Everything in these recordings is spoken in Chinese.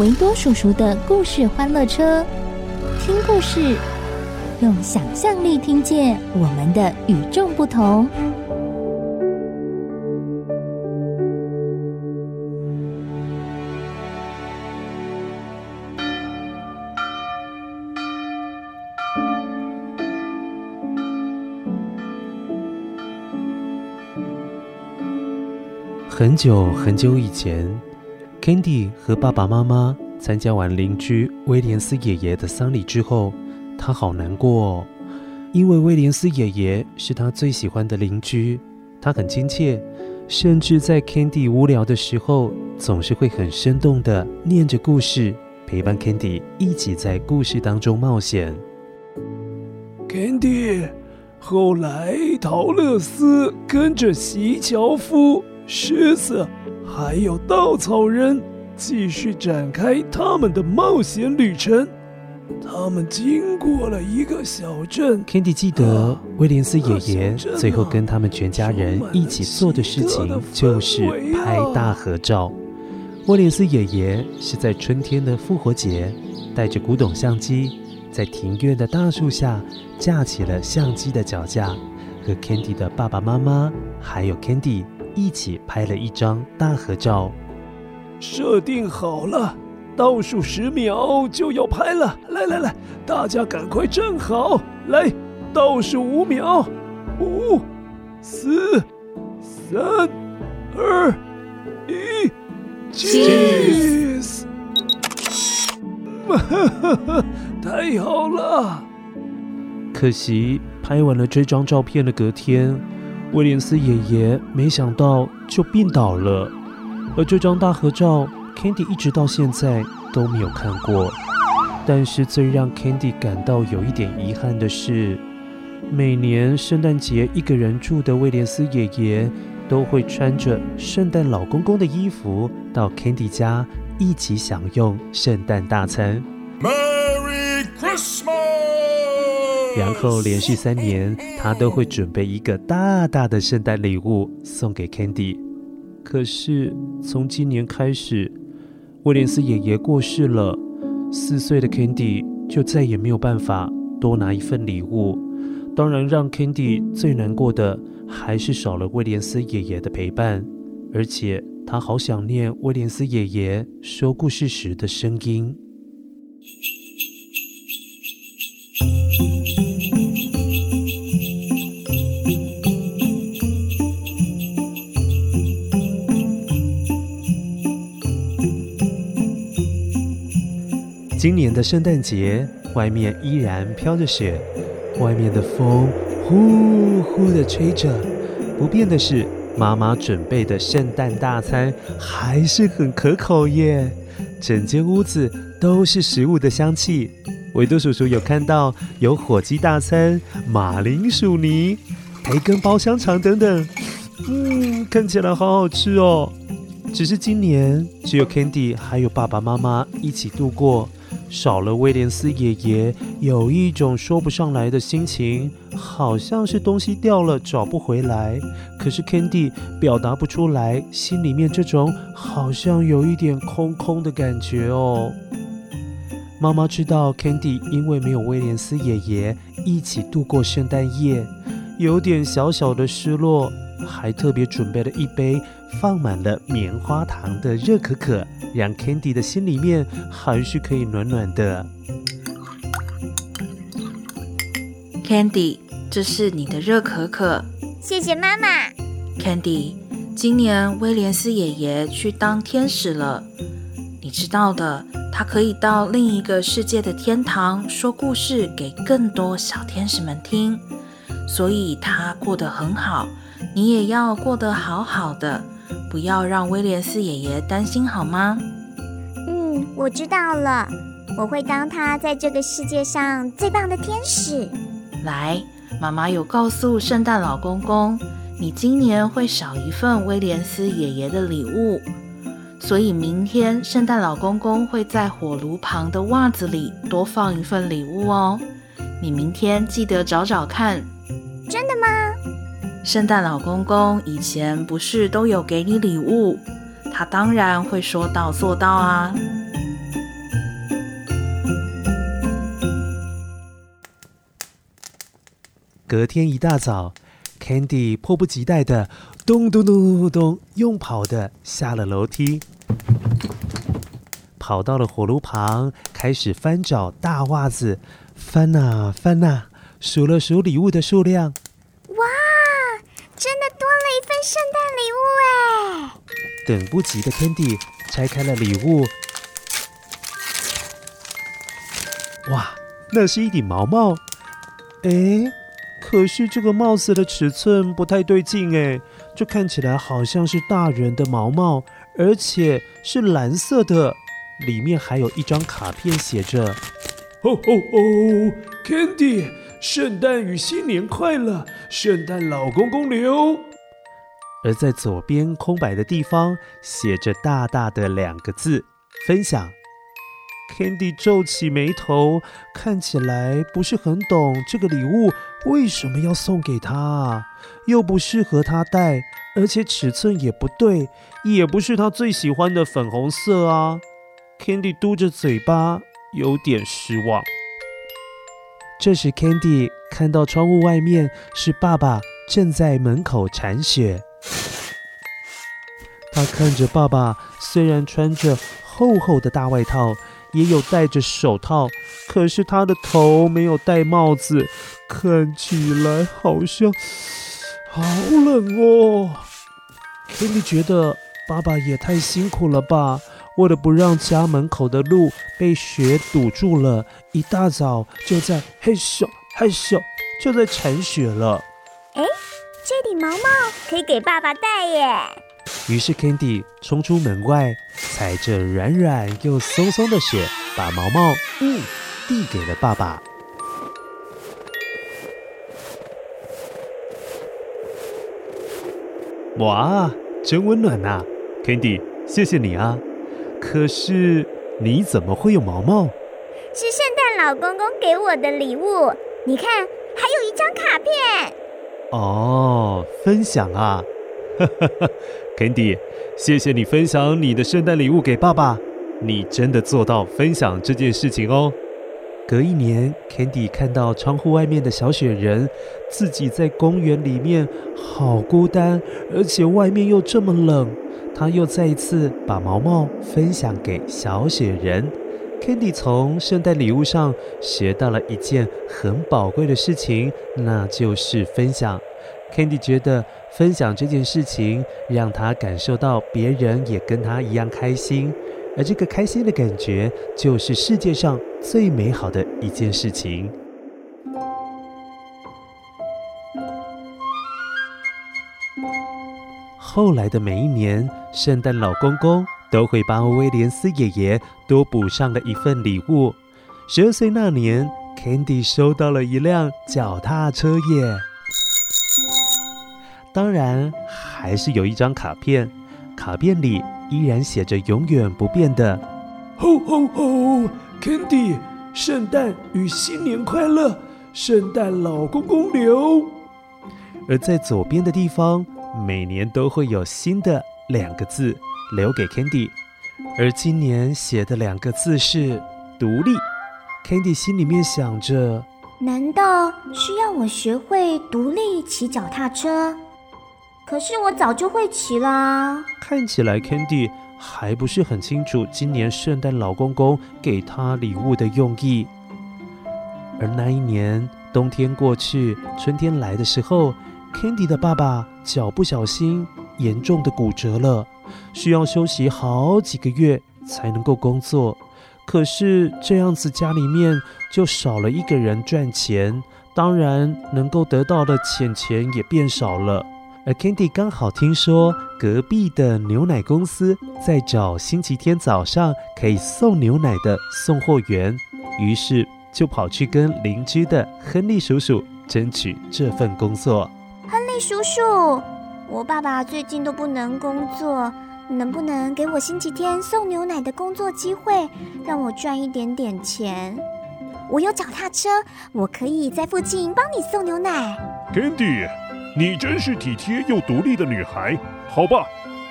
维多叔叔的故事欢乐车，听故事，用想象力听见我们的与众不同。很久很久以前，Candy 和爸爸妈妈参加完邻居威廉斯爷爷的丧礼之后，他好难过哦，因为威廉斯爷爷是他最喜欢的邻居，他很亲切，甚至在 Candy 无聊的时候，总是会很生动地念着故事，陪伴 Candy 一起在故事当中冒险。Candy，后来桃乐丝跟着席樵夫。狮子，还有稻草人，继续展开他们的冒险旅程。他们经过了一个小镇。Candy 记得威廉斯爷爷最后跟他们全家人一起做的事情，就是拍大合照。威廉斯爷爷是在春天的复活节，带着古董相机，在庭院的大树下架起了相机的脚架，和 Candy 的爸爸妈妈还有 Candy。一起拍了一张大合照。设定好了，倒数十秒就要拍了。来来来，大家赶快站好。来，倒数五秒，五、四、三、二、一，Cheers！哈哈哈，太好了。可惜拍完了这张照片的隔天。威廉斯爷爷没想到就病倒了，而这张大合照，Candy 一直到现在都没有看过。但是最让 Candy 感到有一点遗憾的是，每年圣诞节一个人住的威廉斯爷爷都会穿着圣诞老公公的衣服到 Candy 家一起享用圣诞大餐。Merry Christmas！然后连续三年，他都会准备一个大大的圣诞礼物送给 Candy。可是从今年开始，威廉斯爷爷过世了，四岁的 Candy 就再也没有办法多拿一份礼物。当然，让 Candy 最难过的还是少了威廉斯爷爷的陪伴，而且他好想念威廉斯爷爷说故事时的声音。今年的圣诞节，外面依然飘着雪，外面的风呼呼的吹着。不变的是，妈妈准备的圣诞大餐还是很可口耶。整间屋子都是食物的香气。维多叔叔有看到有火鸡大餐、马铃薯泥、培根包香肠等等，嗯，看起来好好吃哦。只是今年只有 Candy 还有爸爸妈妈一起度过。少了威廉斯爷爷，有一种说不上来的心情，好像是东西掉了找不回来。可是 Candy 表达不出来，心里面这种好像有一点空空的感觉哦。妈妈知道 Candy 因为没有威廉斯爷爷一起度过圣诞夜，有点小小的失落，还特别准备了一杯放满了棉花糖的热可可，让 Candy 的心里面还是可以暖暖的。Candy，这是你的热可可。谢谢妈妈。Candy，今年威廉斯爷爷去当天使了，你知道的，他可以到另一个世界的天堂说故事给更多小天使们听，所以他过得很好。你也要过得好好的，不要让威廉斯爷爷担心，好吗？嗯，我知道了，我会当他在这个世界上最棒的天使。来，妈妈有告诉圣诞老公公，你今年会少一份威廉斯爷爷的礼物，所以明天圣诞老公公会在火炉旁的袜子里多放一份礼物哦。你明天记得找找看。真的吗？圣诞老公公以前不是都有给你礼物，他当然会说到做到啊。隔天一大早，Candy 迫不及待的咚咚咚咚咚用跑的下了楼梯，跑到了火炉旁，开始翻找大袜子，翻呐翻呐，数了数礼物的数量。真的多了一份圣诞礼物哎！等不及的 Candy 拆开了礼物，哇，那是一顶毛帽，哎。可是这个帽子的尺寸不太对劲哎，这看起来好像是大人的毛帽，而且是蓝色的，里面还有一张卡片，写着“吼吼吼，Candy，圣诞与新年快乐，圣诞老公公留”。而在左边空白的地方写着大大的两个字“分享”。Candy 皱起眉头，看起来不是很懂这个礼物为什么要送给他，又不适合他戴，而且尺寸也不对，也不是他最喜欢的粉红色啊。Candy 嘟着嘴巴，有点失望。这时，Candy 看到窗户外面是爸爸正在门口铲雪，他看着爸爸，虽然穿着厚厚的大外套。也有戴着手套，可是他的头没有戴帽子，看起来好像好冷哦。Candy 觉得爸爸也太辛苦了吧，为了不让家门口的路被雪堵住了，一大早就在嘿咻嘿咻就在铲雪了。哎，这顶毛帽可以给爸爸戴耶。于是 Candy 冲出门外，踩着软软又松松的雪，把毛毛嗯递给了爸爸。哇，真温暖呐，Candy，谢谢你啊。可是你怎么会有毛毛？是圣诞老公公给我的礼物，你看，还有一张卡片。哦，分享啊。哈哈哈，Candy，谢谢你分享你的圣诞礼物给爸爸，你真的做到分享这件事情哦。隔一年，Candy 看到窗户外面的小雪人，自己在公园里面好孤单，而且外面又这么冷，他又再一次把毛毛分享给小雪人。Candy 从圣诞礼物上学到了一件很宝贵的事情，那就是分享。Candy 觉得分享这件事情让他感受到别人也跟他一样开心，而这个开心的感觉就是世界上最美好的一件事情。后来的每一年，圣诞老公公都会帮威廉斯爷爷多补上了一份礼物。十二岁那年，Candy 收到了一辆脚踏车耶。当然，还是有一张卡片，卡片里依然写着永远不变的“吼吼吼，Candy，圣诞与新年快乐，圣诞老公公留”。而在左边的地方，每年都会有新的两个字留给 Candy，而今年写的两个字是“独立”。Candy 心里面想着：难道需要我学会独立骑脚踏车？可是我早就会骑啦。看起来 Candy 还不是很清楚今年圣诞老公公给他礼物的用意。而那一年冬天过去，春天来的时候，Candy 的爸爸脚不小心严重的骨折了，需要休息好几个月才能够工作。可是这样子家里面就少了一个人赚钱，当然能够得到的钱钱也变少了。而 Candy 刚好听说隔壁的牛奶公司在找星期天早上可以送牛奶的送货员，于是就跑去跟邻居的亨利叔叔争取这份工作。叔叔，我爸爸最近都不能工作，能不能给我星期天送牛奶的工作机会，让我赚一点点钱？我有脚踏车，我可以在附近帮你送牛奶。Candy。你真是体贴又独立的女孩，好吧？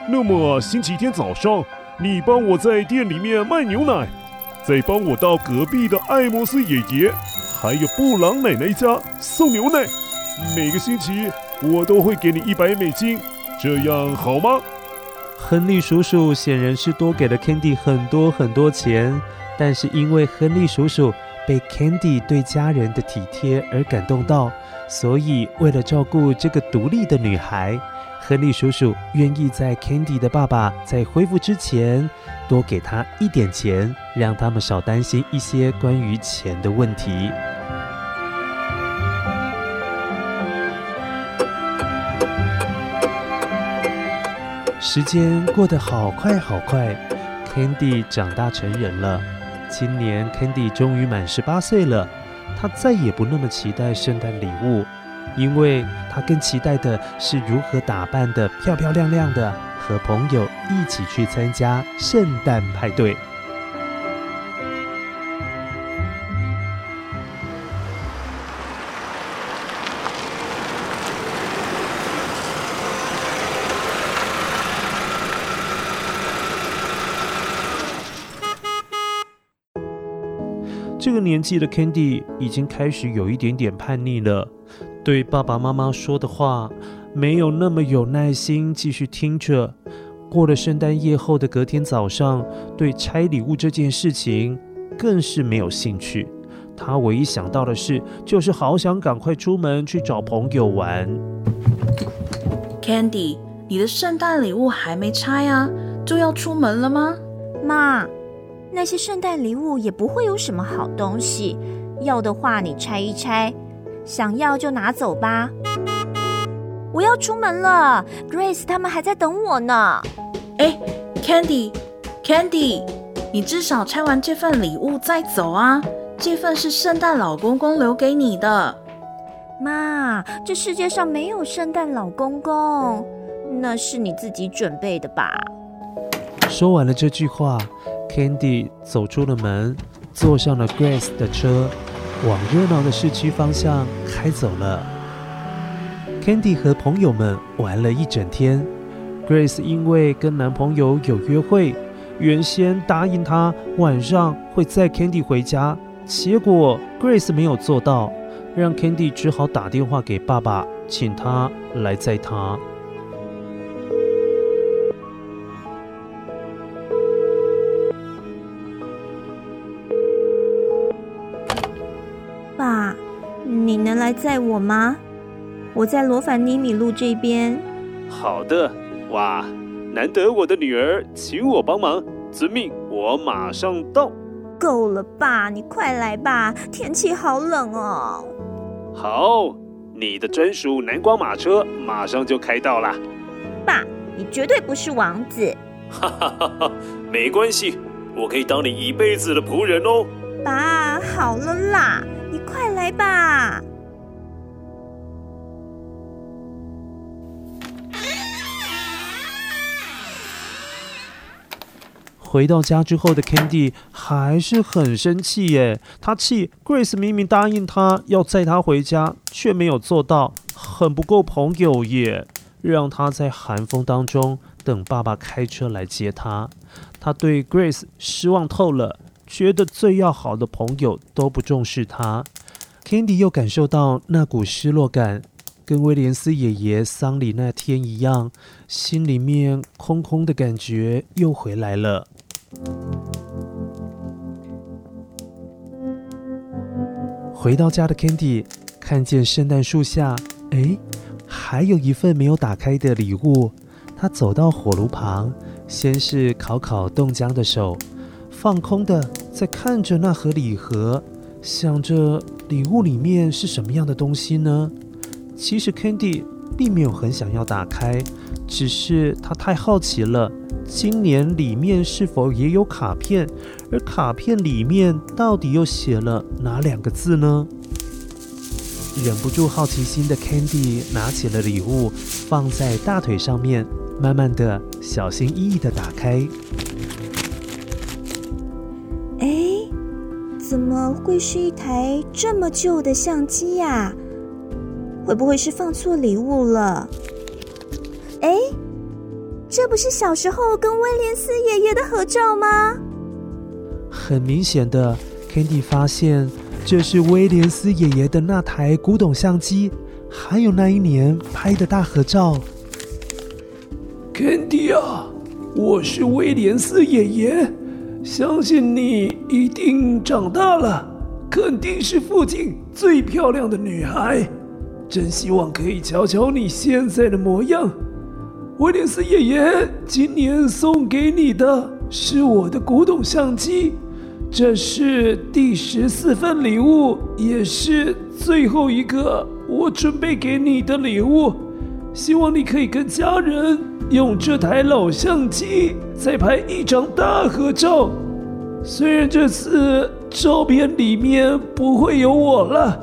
那么星期天早上，你帮我在店里面卖牛奶，再帮我到隔壁的艾摩斯爷爷，还有布朗奶奶家送牛奶。每个星期我都会给你一百美金，这样好吗？亨利叔叔显然是多给了 Candy 很多很多钱，但是因为亨利叔叔被 Candy 对家人的体贴而感动到。所以，为了照顾这个独立的女孩，亨利叔叔愿意在 Candy 的爸爸在恢复之前多给他一点钱，让他们少担心一些关于钱的问题。时间过得好快好快，Candy 长大成人了。今年 Candy 终于满十八岁了。他再也不那么期待圣诞礼物，因为他更期待的是如何打扮的漂漂亮亮的，和朋友一起去参加圣诞派对。年纪的 Candy 已经开始有一点点叛逆了，对爸爸妈妈说的话没有那么有耐心继续听着。过了圣诞夜后的隔天早上，对拆礼物这件事情更是没有兴趣。他唯一想到的事就是好想赶快出门去找朋友玩。Candy，你的圣诞礼物还没拆啊，就要出门了吗？妈。那些圣诞礼物也不会有什么好东西，要的话你拆一拆，想要就拿走吧。我要出门了，Grace 他们还在等我呢。哎，Candy，Candy，你至少拆完这份礼物再走啊！这份是圣诞老公公留给你的。妈，这世界上没有圣诞老公公，那是你自己准备的吧？说完了这句话。Candy 走出了门，坐上了 Grace 的车，往热闹的市区方向开走了。Candy 和朋友们玩了一整天。Grace 因为跟男朋友有约会，原先答应他晚上会载 Candy 回家，结果 Grace 没有做到，让 Candy 只好打电话给爸爸，请他来载他。来载我吗？我在罗凡尼米路这边。好的，哇，难得我的女儿请我帮忙，遵命，我马上到。够了吧，你快来吧，天气好冷哦。好，你的专属南瓜马车马上就开到了。爸，你绝对不是王子。哈哈哈哈，没关系，我可以当你一辈子的仆人哦。爸，好了啦。你快来吧！回到家之后的 Candy 还是很生气耶。他气 Grace 明明答应他要载他回家，却没有做到，很不够朋友耶。让他在寒风当中等爸爸开车来接他。他对 Grace 失望透了。觉得最要好的朋友都不重视他，Candy 又感受到那股失落感，跟威廉斯爷爷丧礼那天一样，心里面空空的感觉又回来了。回到家的 Candy 看见圣诞树下，哎，还有一份没有打开的礼物。他走到火炉旁，先是烤烤冻僵的手，放空的在看着那盒礼盒，想着礼物里面是什么样的东西呢？其实 Candy 并没有很想要打开，只是他太好奇了。今年里面是否也有卡片？而卡片里面到底又写了哪两个字呢？忍不住好奇心的 Candy 拿起了礼物，放在大腿上面，慢慢的、小心翼翼的打开。哎，怎么会是一台这么旧的相机呀？会不会是放错礼物了？哎。这不是小时候跟威廉斯爷爷的合照吗？很明显的，Candy 发现这是威廉斯爷爷的那台古董相机，还有那一年拍的大合照。Candy 啊，我是威廉斯爷爷，相信你一定长大了，肯定是附近最漂亮的女孩。真希望可以瞧瞧你现在的模样。威廉斯爷爷，今年送给你的是我的古董相机，这是第十四份礼物，也是最后一个我准备给你的礼物。希望你可以跟家人用这台老相机再拍一张大合照。虽然这次照片里面不会有我了，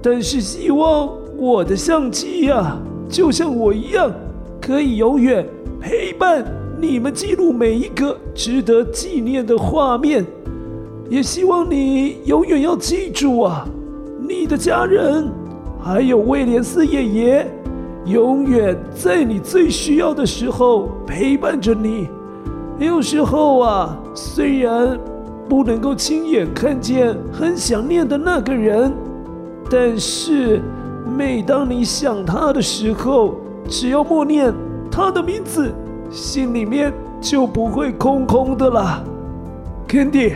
但是希望我的相机呀、就像我一样。可以永远陪伴你们，记录每一个值得纪念的画面。也希望你永远要记住啊，你的家人，还有威廉斯爷爷，永远在你最需要的时候陪伴着你。有时候啊，虽然不能够亲眼看见很想念的那个人，但是每当你想他的时候，只要默念他的名字，心里面就不会空空的啦。Candy，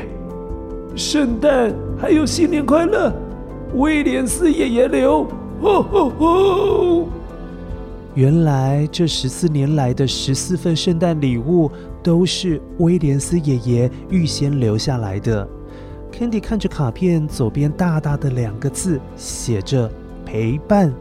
圣诞还有新年快乐，威廉斯爷爷留。吼吼吼！原来这十四年来的十四份圣诞礼物都是威廉斯爷爷预先留下来的。Candy 看着卡片左边大大的两个字，写着陪伴。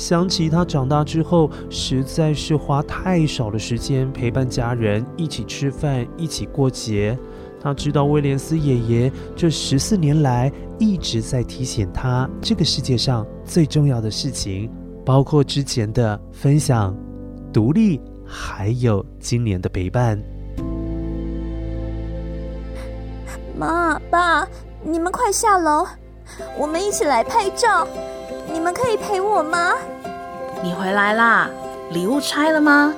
想起他长大之后，实在是花太少的时间陪伴家人一起吃饭、一起过节。他知道威廉斯爷爷这十四年来一直在提醒他，这个世界上最重要的事情，包括之前的分享、独立，还有今年的陪伴。妈、爸，你们快下楼，我们一起来拍照。你们可以陪我吗？你回来啦！礼物拆了吗？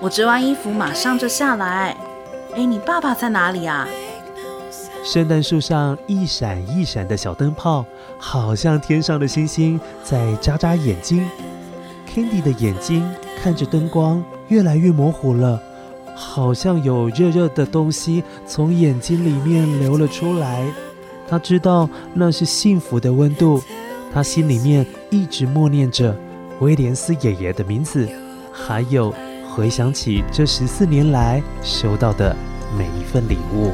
我折完衣服马上就下来。哎，你爸爸在哪里啊？圣诞树上一闪一闪的小灯泡，好像天上的星星在眨眨眼睛。Candy 的眼睛看着灯光越来越模糊了，好像有热热的东西从眼睛里面流了出来。他知道那是幸福的温度。他心里面一直默念着威廉斯爷爷的名字，还有回想起这十四年来收到的每一份礼物。